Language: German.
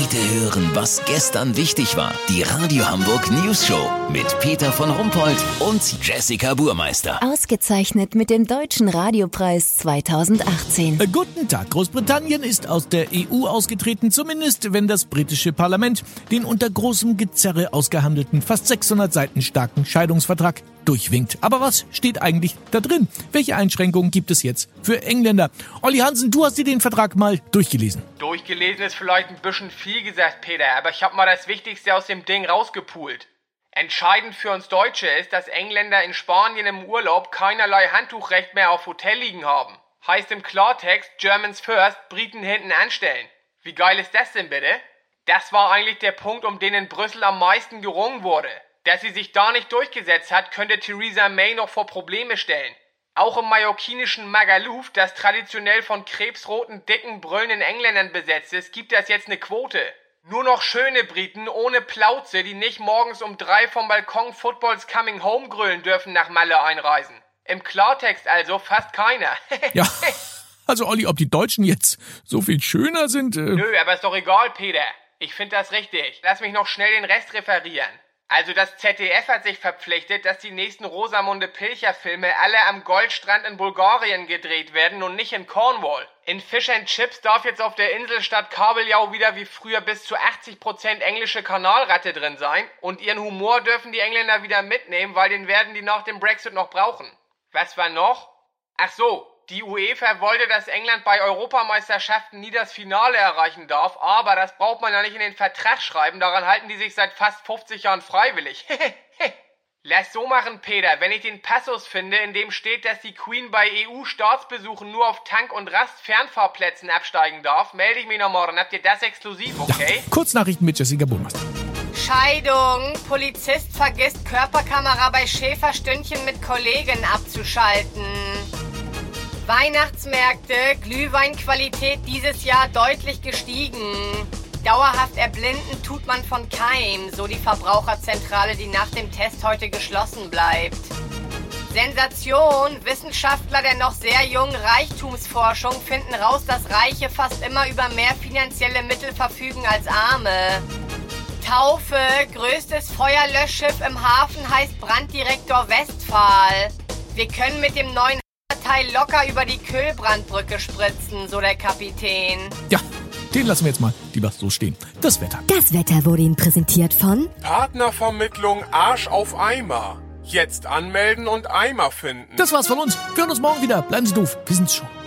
Heute hören, was gestern wichtig war. Die Radio Hamburg News Show mit Peter von Rumpold und Jessica Burmeister. Ausgezeichnet mit dem Deutschen Radiopreis 2018. Äh, guten Tag. Großbritannien ist aus der EU ausgetreten, zumindest wenn das britische Parlament den unter großem Gezerre ausgehandelten, fast 600 Seiten starken Scheidungsvertrag durchwinkt. Aber was steht eigentlich da drin? Welche Einschränkungen gibt es jetzt für Engländer? Olli Hansen, du hast dir den Vertrag mal durchgelesen. Durchgelesen ist vielleicht ein bisschen viel gesagt, Peter, aber ich habe mal das Wichtigste aus dem Ding rausgepult. Entscheidend für uns Deutsche ist, dass Engländer in Spanien im Urlaub keinerlei Handtuchrecht mehr auf Hotel liegen haben. Heißt im Klartext Germans first, Briten hinten anstellen. Wie geil ist das denn bitte? Das war eigentlich der Punkt, um den in Brüssel am meisten gerungen wurde. Dass sie sich da nicht durchgesetzt hat, könnte Theresa May noch vor Probleme stellen. Auch im mallorquinischen Magaluf, das traditionell von krebsroten, dicken, brüllenden Engländern besetzt ist, gibt es jetzt eine Quote. Nur noch schöne Briten ohne Plauze, die nicht morgens um drei vom Balkon Footballs Coming Home grüllen dürfen, nach Malle einreisen. Im Klartext also fast keiner. ja. Also Olli, ob die Deutschen jetzt so viel schöner sind? Äh Nö, aber ist doch egal, Peter. Ich finde das richtig. Lass mich noch schnell den Rest referieren. Also das ZDF hat sich verpflichtet, dass die nächsten Rosamunde Pilcher Filme alle am Goldstrand in Bulgarien gedreht werden und nicht in Cornwall. In Fish and Chips darf jetzt auf der Insel statt Kabeljau wieder wie früher bis zu 80% englische Kanalratte drin sein und ihren Humor dürfen die Engländer wieder mitnehmen, weil den werden die nach dem Brexit noch brauchen. Was war noch? Ach so, die UEFA wollte, dass England bei Europameisterschaften nie das Finale erreichen darf, aber das braucht man ja nicht in den Vertrag schreiben, daran halten die sich seit fast 50 Jahren freiwillig. Lass so machen, Peter. Wenn ich den Passus finde, in dem steht, dass die Queen bei EU-Staatsbesuchen nur auf Tank- und Rast-Fernfahrplätzen absteigen darf, melde ich mich noch morgen. Habt ihr das exklusiv, okay? Ja, Kurznachrichten mit Jessica Burmeister. Scheidung. Polizist vergisst Körperkamera bei Schäferstündchen mit Kollegen abzuschalten. Weihnachtsmärkte, Glühweinqualität dieses Jahr deutlich gestiegen. Dauerhaft erblinden tut man von keinem, so die Verbraucherzentrale, die nach dem Test heute geschlossen bleibt. Sensation! Wissenschaftler der noch sehr jungen Reichtumsforschung finden raus, dass Reiche fast immer über mehr finanzielle Mittel verfügen als Arme. Taufe! Größtes Feuerlöschschiff im Hafen heißt Branddirektor Westphal. Wir können mit dem neuen Teil locker über die Kühlbrandbrücke spritzen, so der Kapitän. Ja, den lassen wir jetzt mal lieber so stehen. Das Wetter. Das Wetter wurde Ihnen präsentiert von Partnervermittlung Arsch auf Eimer. Jetzt anmelden und Eimer finden. Das war's von uns. Wir hören uns morgen wieder. Bleiben Sie doof. Wir sind's schon.